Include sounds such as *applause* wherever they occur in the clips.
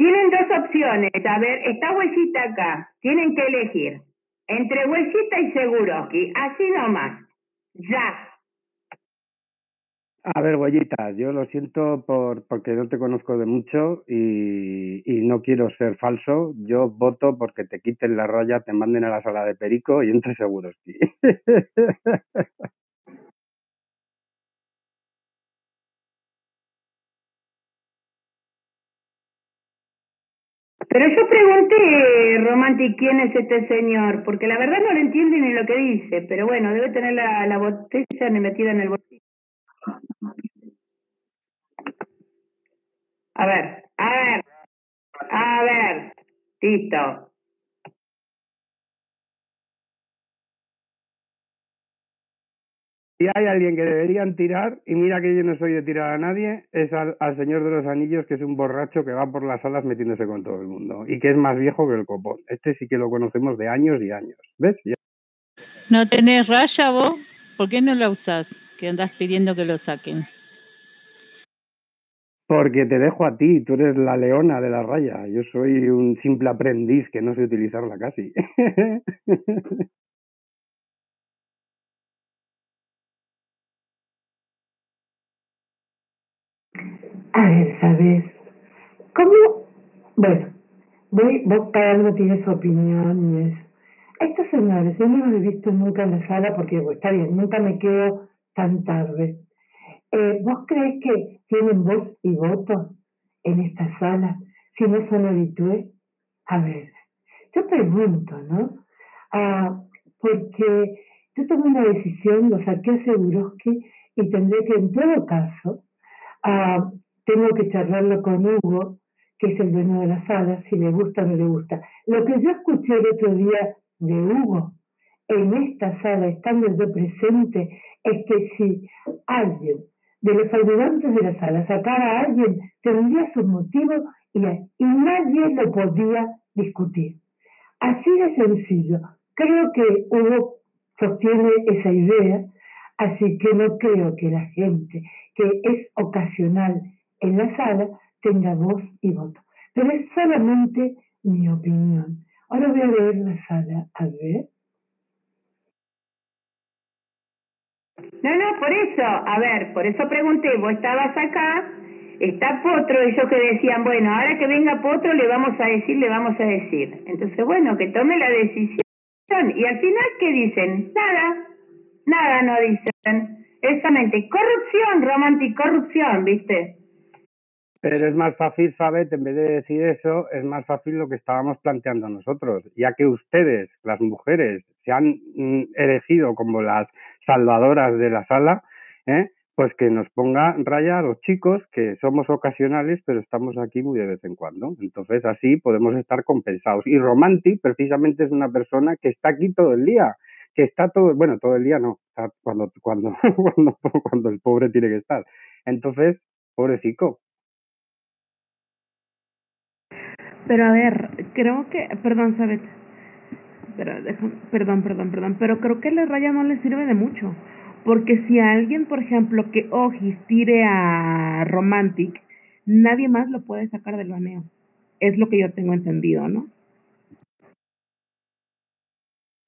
Tienen dos opciones. A ver, está Huesita acá. Tienen que elegir entre Huesita y Seguroski. Así nomás. Ya. A ver, Huellita, yo lo siento por porque no te conozco de mucho y, no quiero ser falso. Yo voto porque te quiten la raya, te manden a la sala de Perico y entre seguros. *laughs* Pero yo pregunté, Romanti, quién es este señor, porque la verdad no lo entiende ni lo que dice, pero bueno, debe tener la, la botella metida en el bolsillo. A ver, a ver, a ver, Tito. Si hay alguien que deberían tirar, y mira que yo no soy de tirar a nadie, es al, al, Señor de los Anillos, que es un borracho que va por las salas metiéndose con todo el mundo y que es más viejo que el copón. Este sí que lo conocemos de años y años. ¿Ves? Ya. ¿No tenés raya vos? ¿Por qué no la usás? Que andás pidiendo que lo saquen. Porque te dejo a ti, tú eres la leona de la raya. Yo soy un simple aprendiz que no sé utilizarla casi. *laughs* A ver, ¿sabes? ¿Cómo? Bueno, voy, vos cada uno tiene su opinión. Estos señores, yo no los he visto nunca en la sala porque, está bien, nunca me quedo tan tarde. Eh, ¿Vos crees que tienen voz y voto en esta sala si no son habitués? A ver, yo pregunto, ¿no? Ah, porque yo tomé una decisión, lo saqué a Seguroski y tendré que, en todo caso, ah, tengo que charlarlo con Hugo, que es el dueño de la sala, si le gusta o no le gusta. Lo que yo escuché el otro día de Hugo en esta sala, estando yo presente, es que si alguien de los ayudantes de la sala sacara a alguien, tendría sus motivos y, y nadie lo podía discutir. Así de sencillo. Creo que Hugo sostiene esa idea, así que no creo que la gente que es ocasional en la sala tenga voz y voto. Pero es solamente mi opinión. Ahora voy a leer la sala, a ver. No, no, por eso, a ver, por eso pregunté, vos estabas acá, está Potro, ellos que decían, bueno, ahora que venga Potro le vamos a decir, le vamos a decir. Entonces, bueno, que tome la decisión. Y al final, ¿qué dicen? Nada, nada no dicen. Exactamente, corrupción, romántica corrupción, ¿viste? Pero es más fácil, Fabet, en vez de decir eso, es más fácil lo que estábamos planteando nosotros, ya que ustedes, las mujeres, se han mm, elegido como las salvadoras de la sala, ¿eh? pues que nos ponga raya a los chicos, que somos ocasionales, pero estamos aquí muy de vez en cuando. Entonces, así podemos estar compensados. Y Romanti, precisamente, es una persona que está aquí todo el día, que está todo, bueno, todo el día no, cuando, cuando, *laughs* cuando, cuando el pobre tiene que estar. Entonces, pobrecito, Pero a ver, creo que, perdón, sabes, pero, perdón, perdón, perdón, pero creo que la raya no le sirve de mucho. Porque si alguien, por ejemplo, que Ojis tire a Romantic, nadie más lo puede sacar del baneo. Es lo que yo tengo entendido, ¿no?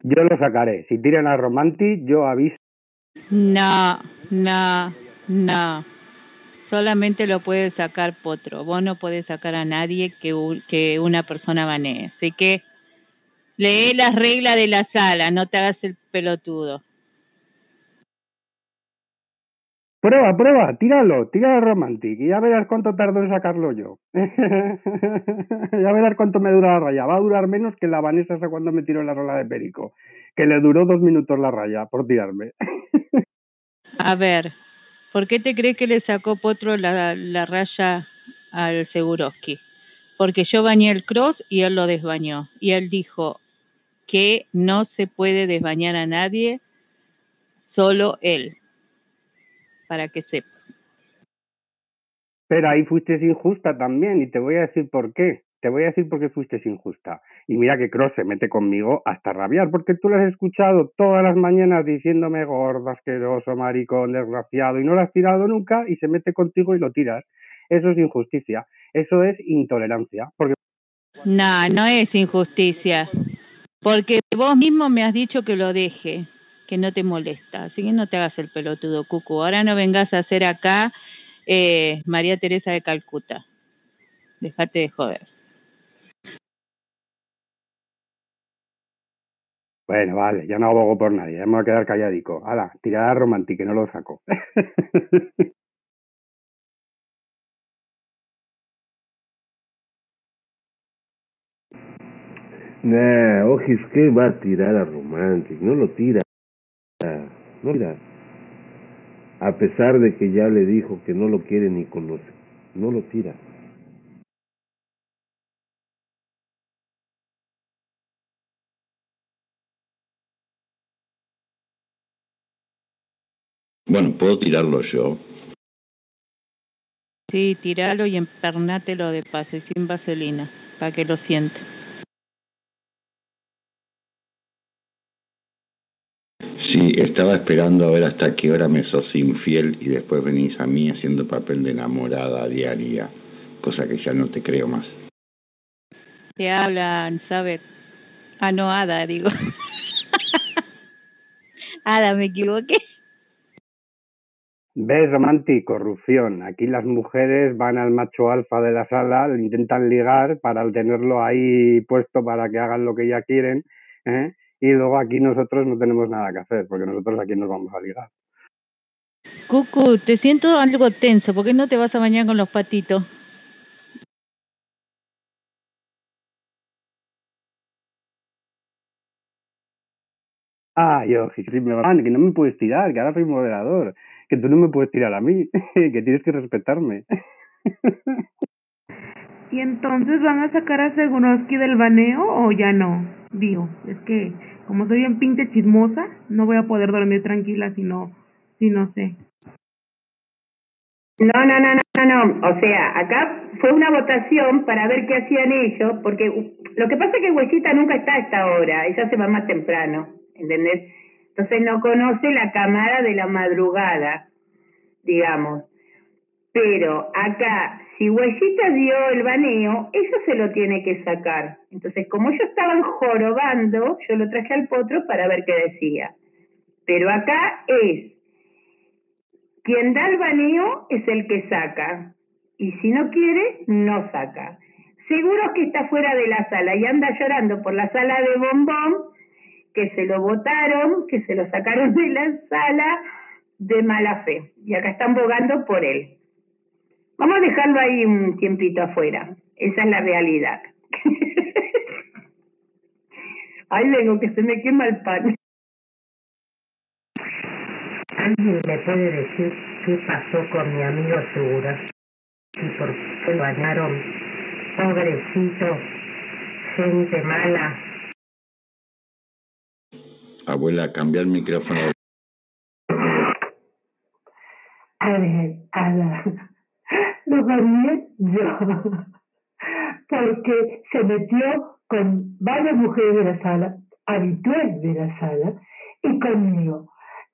Yo lo sacaré. Si tiran a Romantic, yo aviso. No, no, no solamente lo puede sacar Potro. Vos no podés sacar a nadie que, que una persona banee. Así que lee las reglas de la sala, no te hagas el pelotudo. Prueba, prueba, tíralo, tíralo Romantic y ya verás cuánto tardo en sacarlo yo. *laughs* ya verás cuánto me dura la raya. Va a durar menos que la Vanessa cuando me tiró la rola de Perico, que le duró dos minutos la raya por tirarme. *laughs* a ver, ¿Por qué te crees que le sacó Potro la, raya al Seguroski? Porque yo bañé el cross y él lo desbañó. Y él dijo que no se puede desbañar a nadie, solo él. Para que sepas. Pero ahí fuiste injusta también y te voy a decir por qué. Te voy a decir por qué fuiste injusta. Y mira que Cross se mete conmigo hasta rabiar, porque tú lo has escuchado todas las mañanas diciéndome gordo, asqueroso, maricón, desgraciado, y no lo has tirado nunca y se mete contigo y lo tiras. eso es injusticia, eso es intolerancia. Porque... No, no es injusticia, porque vos mismo me has dicho que lo deje, que no te molesta, así que no te hagas el pelotudo, Cucu. Ahora no vengas a hacer acá eh, María Teresa de Calcuta. Déjate de joder. Bueno, vale, ya no abogo por nadie, ya me voy a quedar calladico. Hala, tirada romántica, no lo saco. *laughs* nah, Ojis, ¿qué va a tirar a Romantic? No lo tira. No tira. A pesar de que ya le dijo que no lo quiere ni conoce. No lo tira. Bueno, puedo tirarlo yo. Sí, tiralo y empernátelo de pase, sin vaselina, para que lo siente. Sí, estaba esperando a ver hasta qué hora me sos infiel y después venís a mí haciendo papel de enamorada diaria, cosa que ya no te creo más. Te hablan, ¿sabes? Ah, no, Ada, digo. *laughs* Ada, me equivoqué. ¿Ves, Romanti? Corrupción. Aquí las mujeres van al macho alfa de la sala, le intentan ligar para tenerlo ahí puesto para que hagan lo que ya quieren, ¿eh? y luego aquí nosotros no tenemos nada que hacer, porque nosotros aquí nos vamos a ligar. Cucu, te siento algo tenso, ¿por qué no te vas a bañar con los patitos? Ah, yo, que no me puedes tirar, que ahora soy moderador, que tú no me puedes tirar a mí, *laughs* que tienes que respetarme. ¿Y entonces van a sacar a Seguroski del baneo o ya no? Digo, es que como soy bien pinte chismosa, no voy a poder dormir tranquila si no, si no sé. No, no, no, no, no, o sea, acá fue una votación para ver qué hacían ellos, porque lo que pasa es que Huesita nunca está a esta hora, ella se va más temprano, ¿entendés? Entonces no conoce la camada de la madrugada, digamos. Pero acá, si Huesita dio el baneo, eso se lo tiene que sacar. Entonces, como ellos estaban jorobando, yo lo traje al potro para ver qué decía. Pero acá es, quien da el baneo es el que saca. Y si no quiere, no saca. Seguro que está fuera de la sala y anda llorando por la sala de bombón, que se lo votaron, que se lo sacaron de la sala de mala fe. Y acá están bogando por él. Vamos a dejarlo ahí un tiempito afuera. Esa es la realidad. *laughs* Ay, vengo, que se me quema el pan. ¿Alguien me puede decir qué pasó con mi amigo Segura? ¿Y por qué lo bañaron? Pobrecito, gente mala. Abuela, cambia el micrófono. A ver, a ver, lo bañé yo, porque se metió con varias mujeres de la sala, habituales de la sala, y conmigo,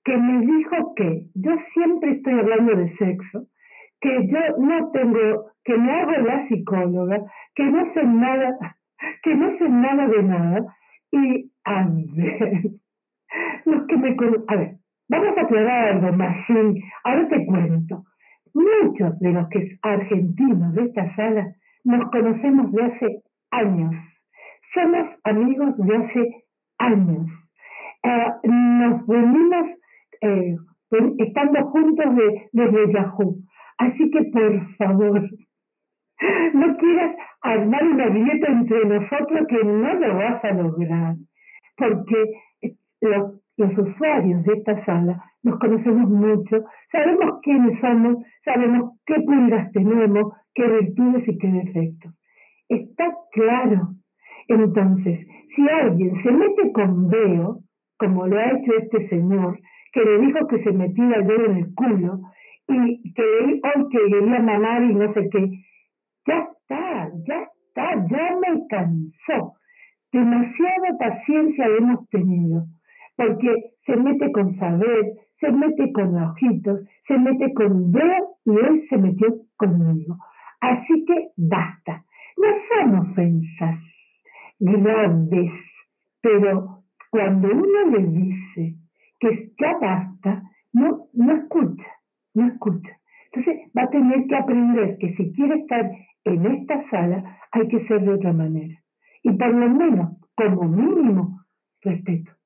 que me dijo que yo siempre estoy hablando de sexo, que yo no tengo, que me hago la psicóloga, que no sé nada, que no sé nada de nada, y a ver, los que me a ver, vamos a aclarar algo más, ahora te cuento. Muchos de los que argentinos de esta sala nos conocemos de hace años. Somos amigos de hace años. Eh, nos venimos eh, estando juntos de, desde Yahoo. Así que por favor, no quieras armar una grieta entre nosotros que no lo vas a lograr. Porque los, usuarios de esta sala nos conocemos mucho, sabemos quiénes somos, sabemos qué pulgas tenemos, qué virtudes y qué defectos. Está claro. Entonces, si alguien se mete con Veo, como lo ha hecho este señor, que le dijo que se metía el dedo en el culo y que hoy que quería mamar y no sé qué, ya está, ya está, ya me cansó. Demasiada paciencia hemos tenido, porque se mete con saber, se mete con ojitos, se mete con Veo y él se metió conmigo. Así que basta. No son ofensas grandes, pero cuando uno le dice que ya basta, no, no escucha, no escucha. Entonces va a tener que aprender que si quiere estar en esta sala hay que ser de otra manera. Y por lo menos, como mínimo, respeto.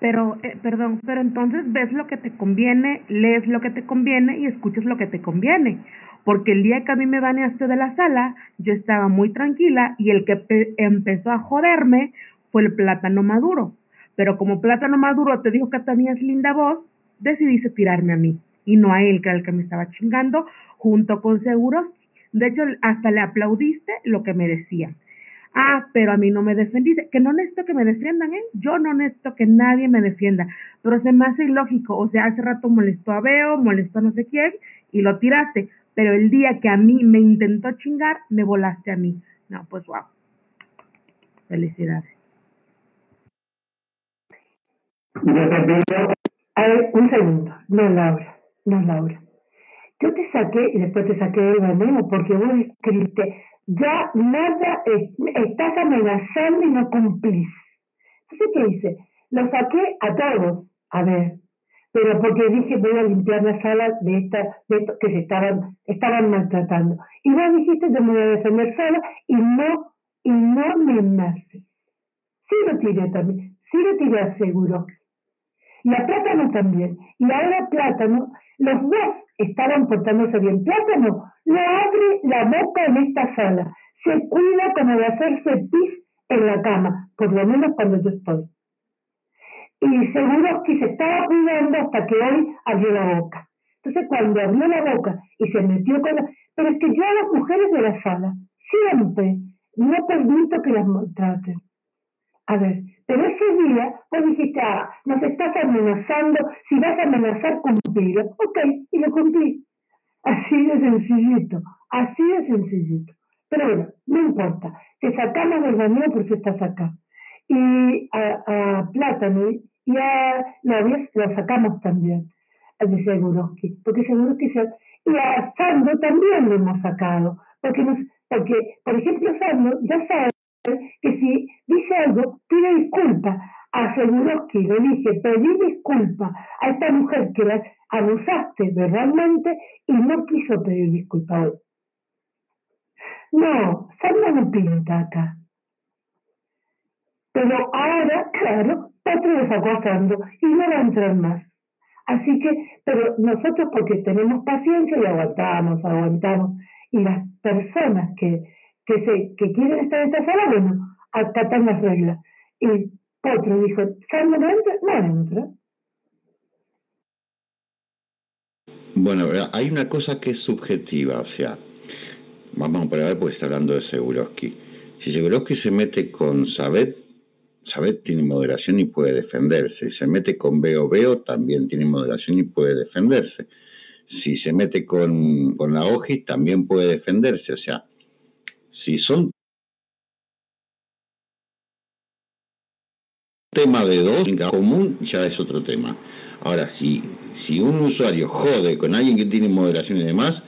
Pero, eh, perdón, pero entonces ves lo que te conviene, lees lo que te conviene y escuchas lo que te conviene. Porque el día que a mí me baneaste de la sala, yo estaba muy tranquila y el que empezó a joderme fue el plátano maduro. Pero como plátano maduro te dijo que tenías linda voz, decidiste tirarme a mí y no a él, que era el que me estaba chingando, junto con Seguros. De hecho, hasta le aplaudiste lo que me decía. Ah, pero a mí no me defendiste. Que no necesito que me defiendan, ¿eh? Yo no necesito que nadie me defienda. Pero se me hace ilógico. O sea, hace rato molestó a Beo, molestó a no sé quién y lo tiraste. Pero el día que a mí me intentó chingar, me volaste a mí. No, pues wow. Felicidades. A ver, un segundo. No, Laura. No, Laura. Yo te saqué y después te saqué el baneo porque vos escribiste ya nada, estás amenazando y no cumplís. Entonces, ¿qué hice? Lo saqué a todos, a ver, pero porque dije voy a limpiar la sala de esta, de esto que se estaban, estaban maltratando. Y vos dijiste que me voy a defender sola y no, y no me nace. Sí lo tiré también, sí lo tiré aseguro. Y a Plátano también. Y ahora Plátano, los dos estaban portándose bien. Plátano no abre la boca en esta sala. Se cuida como de hacerse pis en la cama, por lo menos cuando yo estoy. Y seguro que se estaba cuidando hasta que hoy abrió la boca. Entonces cuando abrió la boca y se metió con la... Pero es que yo a las mujeres de la sala siempre no permito que las maltraten. A ver, pero ese día vos dijiste, ah, nos estás amenazando, si vas a amenazar, cumplirlo. Ok, y lo cumplí. Así de sencillito, así de sencillito. Pero bueno, no importa. Te sacamos del baño porque estás acá. Y a, a Plátano y a Navies lo sacamos también, a Seguroski, porque Seguroski se... Y a Sandro también lo hemos sacado, porque, nos, porque por ejemplo, Sandro ya sabe que si dice algo, pide disculpa. Aseguró que le dije, pedí disculpa a esta mujer que la abusaste verbalmente y no quiso pedir disculpa hoy. No, Sandra no pinta acá. Pero ahora, claro, otro lo sacó y no va a entrar más. Así que, pero nosotros porque tenemos paciencia y aguantamos, aguantamos. Y las personas que que, se, que quieren estar en esta sala, bueno, acatan las reglas. Y otro dijo, ¿Sandra no entra? No entra. Bueno, hay una cosa que es subjetiva, o sea, vamos a ver porque está hablando de Seguroski. Si Seguroski se mete con Sabet, Sabet tiene moderación y puede defenderse. Si se mete con Veo Veo, también tiene moderación y puede defenderse. Si se mete con, con la Oji, también puede defenderse. O sea, si son tema de dos común, ya es otro tema. Ahora, si, si un usuario jode con alguien que tiene moderación y demás,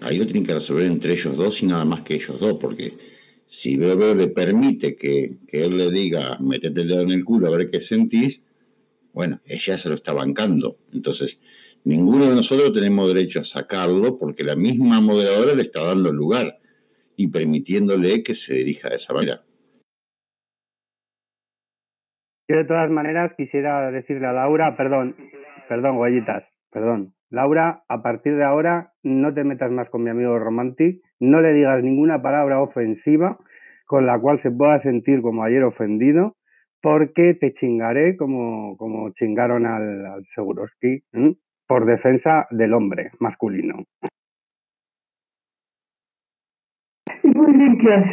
ahí lo tienen que resolver entre ellos dos y nada más que ellos dos, porque si Veo le permite que, que él le diga, metete el dedo en el culo a ver qué sentís, bueno, ella se lo está bancando. Entonces, ninguno de nosotros tenemos derecho a sacarlo porque la misma moderadora le está dando lugar y permitiéndole que se dirija de esa manera. Yo de todas maneras quisiera decirle a Laura, perdón, perdón, guayitas, perdón. Laura, a partir de ahora no te metas más con mi amigo Romantic, no le digas ninguna palabra ofensiva con la cual se pueda sentir como ayer ofendido, porque te chingaré como, como chingaron al, Seguroski, por defensa del hombre masculino. muy bien que *laughs* hacer.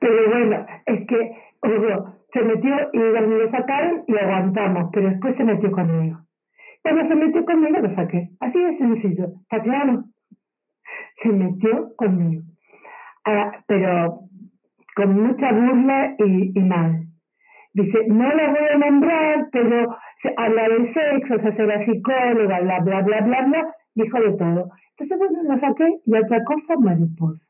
Pero bueno, es que se metió y lo sacaron y aguantamos, pero después se metió conmigo. Cuando se metió conmigo lo saqué. Así de sencillo, ¿está claro? Se metió conmigo. Pero con mucha burla y, y mal. Dice, no la voy a nombrar, pero habla de sexo, se hace la psicóloga, bla, bla, bla, bla, bla, dijo de todo. Entonces, bueno, la saqué y otra cosa, mariposa.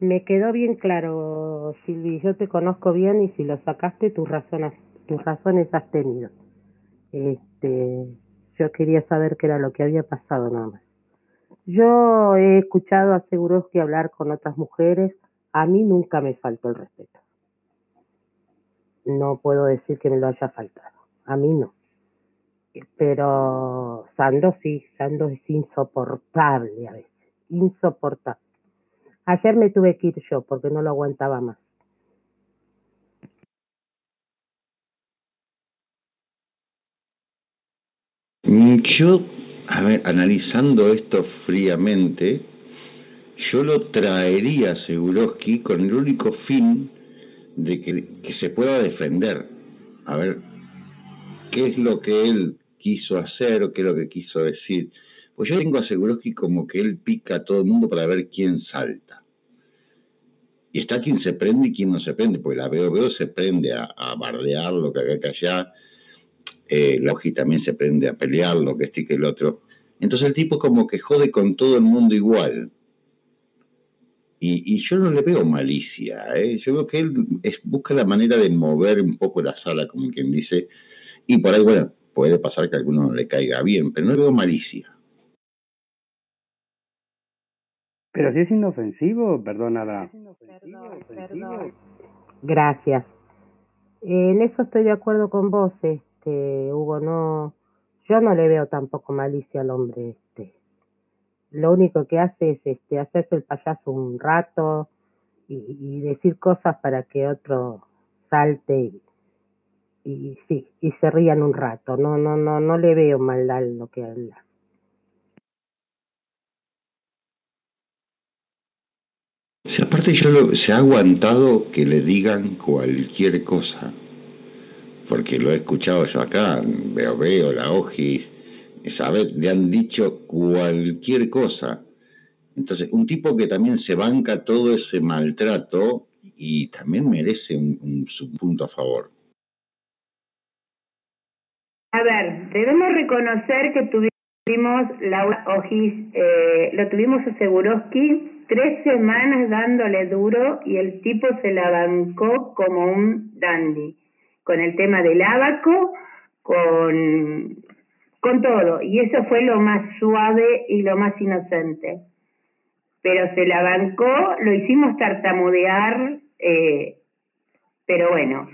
Me quedó bien claro, Silvi, yo te conozco bien y si lo sacaste, tus razones, tus razones has tenido. Este, yo quería saber qué era lo que había pasado nada más. Yo he escuchado a que hablar con otras mujeres, a mí nunca me faltó el respeto. No puedo decir que me lo haya faltado, a mí no. Pero Sando sí, Sando es insoportable a veces, insoportable. Ayer me tuve que ir yo porque no lo aguantaba más. Mm, yo, a ver, analizando esto fríamente, yo lo traería a Seguroski con el único fin de que, que se pueda defender. A ver, ¿qué es lo que él quiso hacer o qué es lo que quiso decir? Pues yo tengo a Seguroski como que él pica a todo el mundo para ver quién salta y está quien se prende y quien no se prende, porque la veo, veo se prende a, bardear lo que acá que allá, eh, la también se prende a pelear lo que este que el otro. Entonces el tipo como que jode con todo el mundo igual. Y, yo no le veo malicia, ¿eh? yo veo que él busca la manera de mover un poco la sala, como quien dice, y por ahí, bueno, puede pasar que a alguno no le caiga bien, pero no le veo malicia. Pero si es inofensivo, perdónala. Gracias. En eso estoy de acuerdo con vos, este, Hugo, no, yo no le veo tampoco malicia al hombre este. Lo único que hace es este, hacerse el payaso un rato y, decir cosas para que otro salte y, y sí, y se rían un rato. No, no, no, no le veo maldad lo que habla. Si aparte yo lo, se ha aguantado que le digan cualquier cosa, porque lo he escuchado yo acá, veo, veo, la OGIS, ¿sabes? Le han dicho cualquier cosa. Entonces, un tipo que también se banca todo ese maltrato y también merece un, un, punto a favor. A ver, debemos reconocer que tuvimos la OGIS, eh, lo tuvimos a Seguroski tres semanas dándole duro y el tipo se la bancó como un dandy, con el tema del abaco, con, con todo. Y eso fue lo más suave y lo más inocente. Pero se la bancó, lo hicimos tartamudear, eh, pero bueno.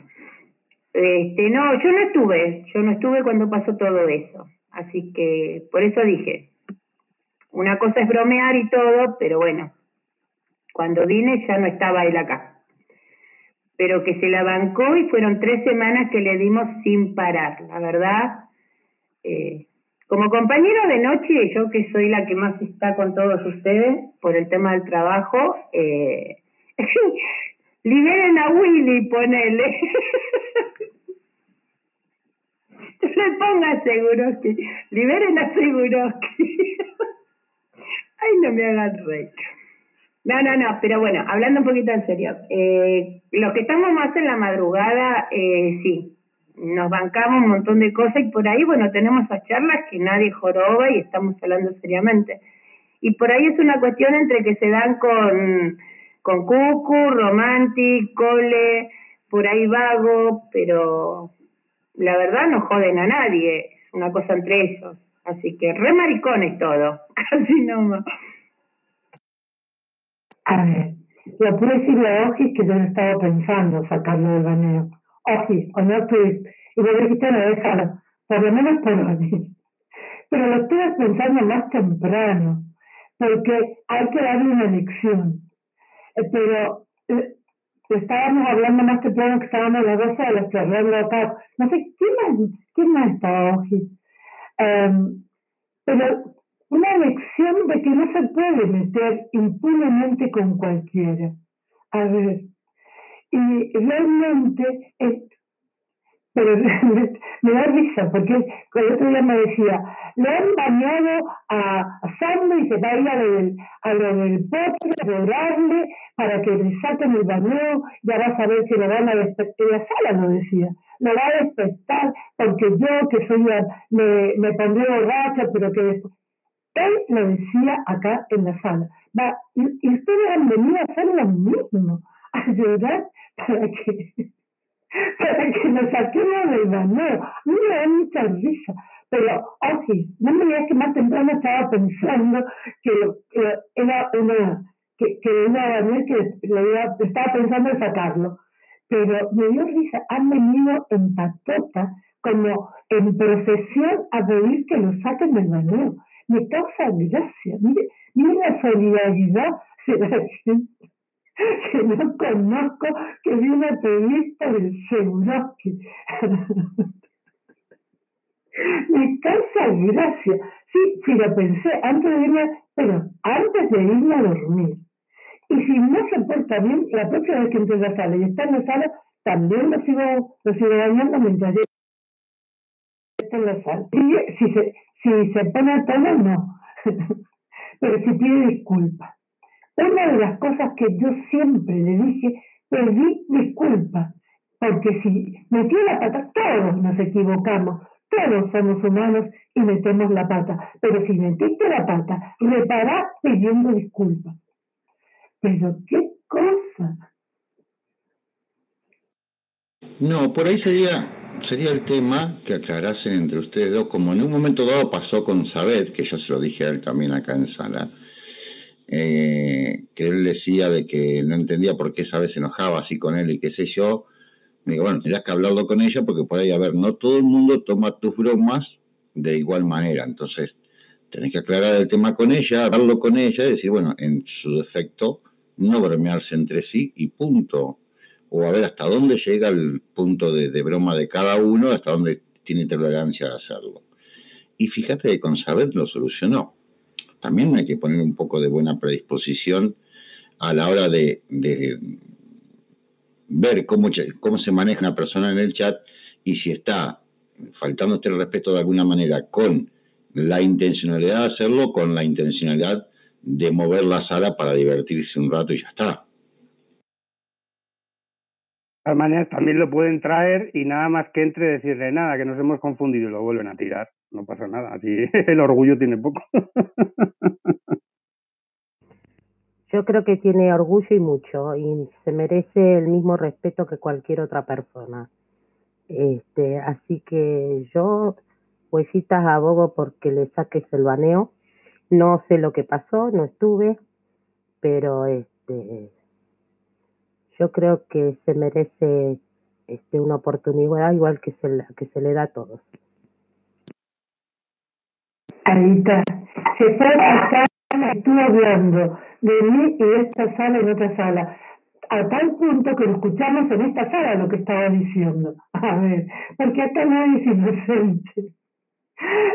Este, no, yo no estuve, yo no estuve cuando pasó todo eso. Así que por eso dije, una cosa es bromear y todo, pero bueno, cuando vine ya no estaba él acá. Pero que se la bancó y fueron tres semanas que le dimos sin parar, la verdad. Eh, como compañero de noche, yo que soy la que más está con todos ustedes por el tema del trabajo, eh, *laughs* liberen a Willy, ponele. *laughs* le ponga seguro que liberen a seguro que *laughs* ay no me hagan reír no, no, no, pero bueno, hablando un poquito en serio, eh, los que estamos más en la madrugada, eh, sí, nos bancamos un montón de cosas y por ahí, bueno, tenemos esas charlas que nadie joroba y estamos hablando seriamente. Y por ahí es una cuestión entre que se dan con, con Cucu, Romantic, Cole, por ahí vago, pero la verdad no joden a nadie, es una cosa entre ellos. Así que re maricones todo, *laughs* así nomás. A ver, lo puedo decirle a Ojis que yo no estaba pensando sacarlo del baneo. Ojis, o no tweet. Y le dijiste no déjalo, por lo menos por hoy. Pero lo estuve pensando más temprano, porque hay que darle una lección. Eh, pero eh, estábamos hablando más temprano que estábamos las 12 de que acá. No sé, ¿quién más, quién más está Ojis? Um, pero una lección de que no se puede meter impunemente con cualquiera. A ver, y realmente pero *laughs* me da risa, porque el otro día me decía, le han bañado a, a Sandro y se va a ir a lo del, a lo del potro, llorarle para que le saquen el baño, ya va a saber si lo van a despertar, la sala lo decía, lo va a despertar porque yo que soy, la- me, me pondré borracha, pero que. Él lo decía acá en la sala. Va, y, ustedes han venido a hacer lo mismo, a llorar para que *laughs* para que nos saquemos del. A mí me da mucha risa. Pero, ok, no me digas que más temprano estaba pensando que, que era una, que, que una que le estaba pensando en sacarlo. Pero me dio risa, han venido en patota, como en procesión, a pedir que lo saquen del baño. Me causa gracia. Mire, mire la solidaridad *laughs* que no conozco, que viene a pedir por el Seguroski. *laughs* Me causa gracia. Sí, sí, lo pensé antes de irme, pero antes de irme a dormir. Y si no se porta bien, la próxima vez que entre la sala y está en la sala, también lo sigo, lo sigo bañando mientras yo en la sala. Y si se, si se pone a tono, no. *laughs* pero si pide disculpas. Una de las cosas que yo siempre le dije, pedí disculpas, porque si metí la pata, todos nos equivocamos, todos somos humanos y metemos la pata, pero si metiste la pata, repará pidiendo disculpas. Pero qué cosa. No, por ahí sería sería el tema que aclarasen entre ustedes dos, como en un momento dado pasó con Sabet, que yo se lo dije a él también acá en sala, eh, que él decía de que no entendía por qué Sabet se enojaba así con él y qué sé yo. Me digo, bueno, tendrías que hablarlo con ella porque por ahí, a ver, no todo el mundo toma tus bromas de igual manera, entonces tenés que aclarar el tema con ella, hablarlo con ella y decir, bueno, en su defecto, no bromearse entre sí y punto o a ver hasta dónde llega el punto de, broma de cada uno, hasta dónde tiene tolerancia a hacerlo. Y fíjate que con Sabet lo solucionó. También hay que poner un poco de buena predisposición a la hora de, ver cómo, cómo se maneja una persona en el chat y si está faltándote el respeto de alguna manera con la intencionalidad de hacerlo, con la intencionalidad de mover la sala para divertirse un rato y ya está. Todas maneras, también lo pueden traer y nada más que entre decirle nada, que nos hemos confundido y lo vuelven a tirar. No pasa nada, así *laughs* el orgullo tiene poco. *laughs* Yo creo que tiene orgullo y mucho y se merece el mismo respeto que cualquier otra persona. Este, así que yo, huesitas abogo porque le saques el baneo. No sé lo que pasó, no estuve, pero este, yo creo que se merece este, una oportunidad igual que se, la- que se le da a todos. Anita, se fue a sala, estuvo hablando de mí y esta sala en otra sala, a tal punto que escuchamos en esta sala lo que estaba diciendo. A ver, porque acá nadie es inocente.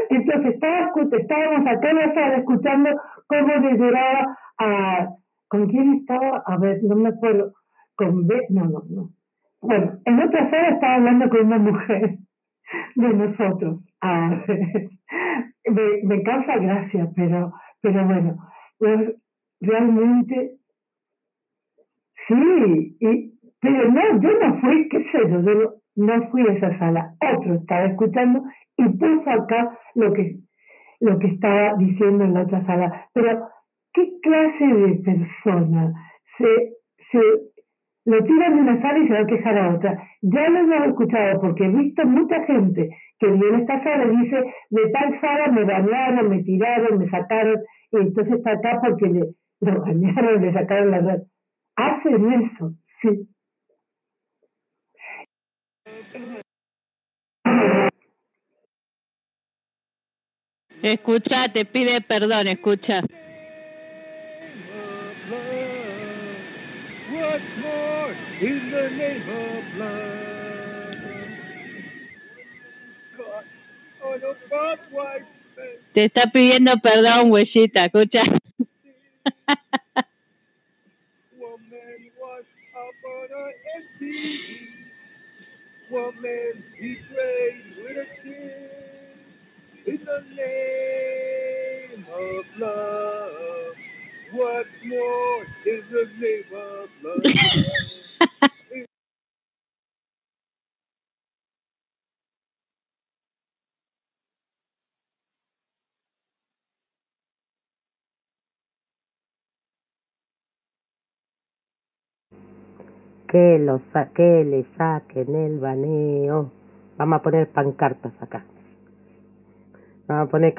Entonces estaba, estábamos acá en la sala escuchando cómo le lloraba a... ¿Con quién estaba? A ver, no me acuerdo. Con B... No, no, no. Bueno, en otra sala estaba hablando con una mujer de nosotros. *laughs* A ver, me, causa gracia, pero, pero bueno, pues, realmente sí, y, pero no, yo no fui, qué sé yo, yo no, no fui a esa sala, otro estaba escuchando y puso acá lo que, lo que estaba diciendo en la otra sala, pero ¿qué clase de persona se, se lo tiran de una sala y se va a quejar a otra. Ya lo hemos escuchado porque he visto mucha gente que viene a esta sala y dice, de tal sala me bañaron, me tiraron, me sacaron, y entonces está acá porque le, lo bañaron, le sacaron la red. Hacen eso, sí. Escucha, te pide perdón, escucha. In the name of love? God, on a barbed wire Te está pidiendo perdón, huellita, escucha. woman was up on empty. woman betrayed with a kiss in the name of love. What more is the name of love? Que, lo sa que le saquen el baneo. Vamos a poner pancartas acá. Vamos a poner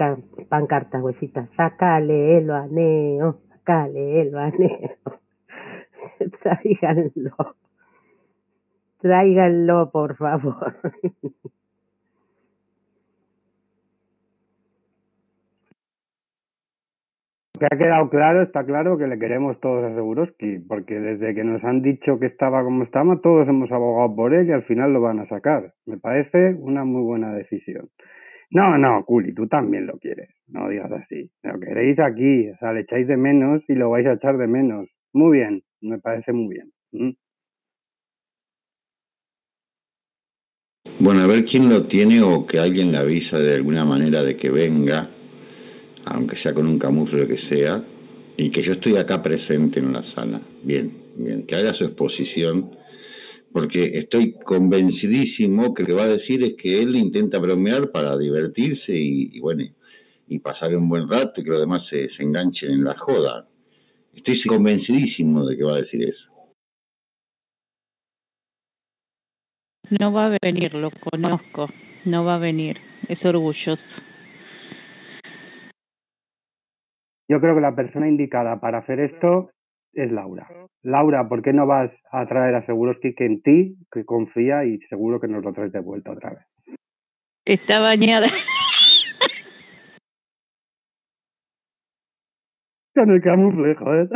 pancartas, huesitas. Sácale el baneo. Sácale el baneo. *laughs* Tráiganlo. Tráiganlo, por favor. *laughs* que ha quedado claro, está claro que le queremos todos a Seguroski, porque desde que nos han dicho que estaba como estaba, todos hemos abogado por él y al final lo van a sacar. Me parece una muy buena decisión. No, no, Culi, tú también lo quieres, no digas así. Lo queréis aquí, o sea, le echáis de menos y lo vais a echar de menos. Muy bien, me parece muy bien. ¿Mm? Bueno, a ver quién lo tiene o que alguien le avisa de alguna manera de que venga aunque sea con un camufle que sea, y que yo estoy acá presente en la sala. Bien, bien, que haga su exposición, porque estoy convencidísimo que lo que va a decir es que él intenta bromear para divertirse y, y bueno, y pasar un buen rato y que los demás se, se enganchen en la joda. Estoy convencidísimo de que va a decir eso. No va a venir, lo conozco. No va a venir. Es orgulloso. Yo creo que la persona indicada para hacer esto es Laura. Laura, ¿por qué no vas a traer a Seguroski que en ti, que confía y seguro que nos lo traes de vuelta otra vez? Está bañada. Con el camufle, joder.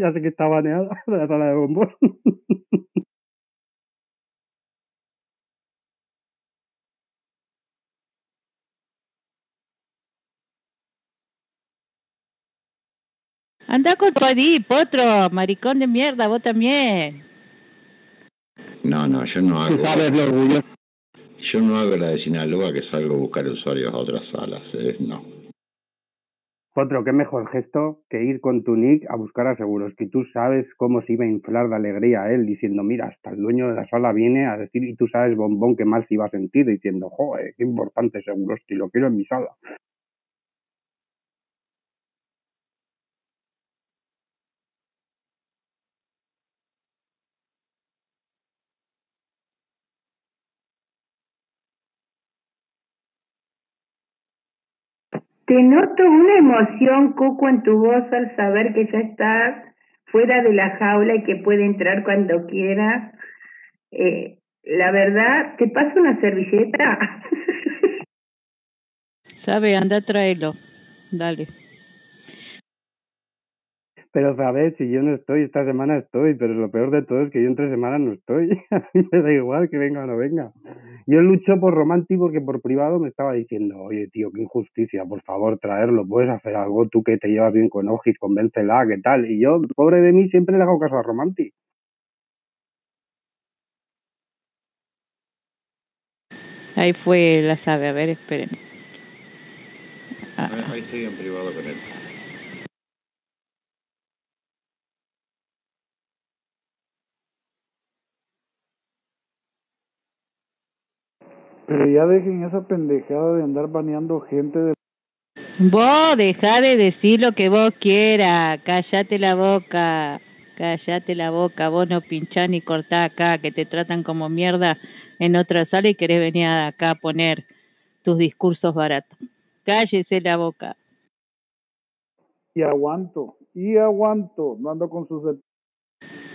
ya sé que está baneada *laughs* de la sala de bombos. *laughs* Anda con tu potro, maricón de mierda, vos también. No, no, yo no hago. Tú sabes lo orgullo. Yo no hago la de Sinaloa que salgo a buscar usuarios a otras salas, eh, no. Otro, qué mejor gesto que ir con tu nick a buscar a Seguros, que tú sabes cómo se iba a inflar de alegría a él, diciendo, mira, hasta el dueño de la sala viene a decir, y tú sabes, bombón, qué mal se iba a sentir, diciendo, joder, qué importante Seguros, que lo quiero en mi sala. Te noto una emoción, Coco, en tu voz al saber que ya estás fuera de la jaula y que puede entrar cuando quiera. Eh, la verdad, ¿te paso una servilleta? *laughs* Sabe, anda, tráelo. Dale. Pero sabes, si yo no estoy, esta semana estoy, pero lo peor de todo es que yo entre semanas no estoy. *laughs* A mí me da igual que venga o no venga. Yo lucho por Romanti porque por privado me estaba diciendo, oye tío, qué injusticia, por favor, traerlo, puedes hacer algo, tú que te llevas bien con Ojis, convéncela, ¿qué tal? Y yo, pobre de mí, siempre le hago caso a Romanti. Ahí fue la sabe, a ver, esperen. Ah, Ahí estoy en privado con él. Pero ya dejen esa pendejada de andar baneando gente de... Vos dejá de decir lo que vos quieras, cállate la boca, cállate la boca, vos no pinchás ni cortás acá, que te tratan como mierda. En otra sala y querés venir acá a poner tus discursos baratos. Cállese la boca. Y aguanto, y aguanto, no ando con sus...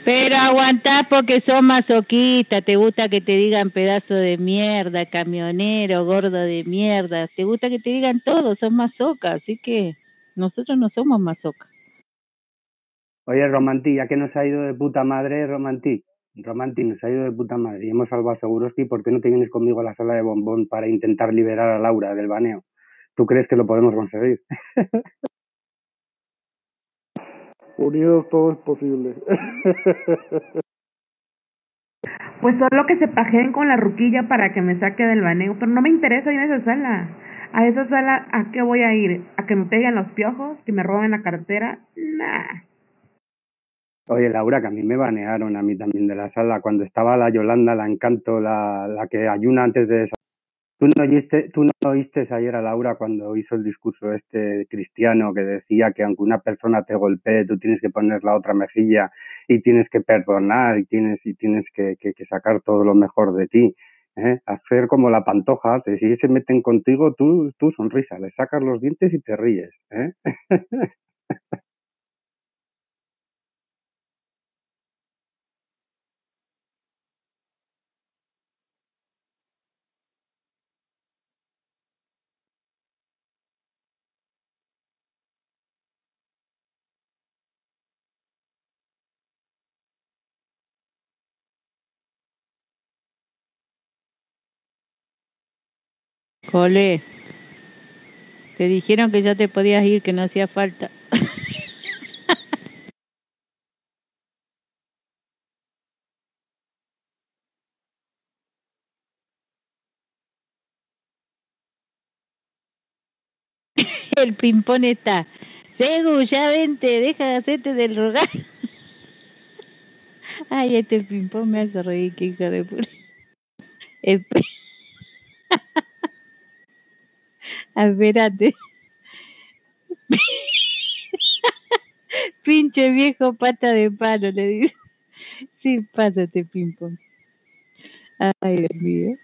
Pero aguantás porque sos masoquista, te gusta que te digan pedazo de mierda, camionero, gordo de mierda, te gusta que te digan todo, sos masoca, así que nosotros no somos masocas. Oye, Romanti, ya que nos ha ido de puta madre, Romanti, Romanti nos ha ido de puta madre y hemos salvado a Seguroski, ¿por qué no te vienes conmigo a la sala de bombón para intentar liberar a Laura del baneo? ¿Tú crees que lo podemos conseguir? *laughs* Unidos todo es posible. *laughs* Pues solo que se pajeen con la ruquilla para que me saque del baneo, pero no me interesa ir a esa sala. A esa sala, ¿a qué voy a ir? ¿A que me peguen los piojos? ¿Que me roben la cartera? Nah. Oye, Laura, que a mí me banearon a mí también de la sala cuando estaba la Yolanda, la Encanto, la, la que ayuna antes de esa. ¿Tú no, oíste, ¿Tú no oíste ayer a Laura cuando hizo el discurso este cristiano que decía que aunque una persona te golpee, tú tienes que poner la otra mejilla y tienes que perdonar y tienes, y tienes que, que, sacar todo lo mejor de ti? ¿eh? Hacer como la pantoja, que si se meten contigo, tú, tú sonrisa, le sacas los dientes y te ríes. ¿eh? *laughs* Jole, te dijeron que ya te podías ir, que no hacía falta. *laughs* El pimpón está. Segu, ya vente, deja de hacerte del rogar. *laughs* Ay, este pimpón me hace reír, que hija de puta. *laughs* Espérate. Pinche viejo pata de palo, le digo. Sí, pásate, ping-pong. Ay, Dios mío.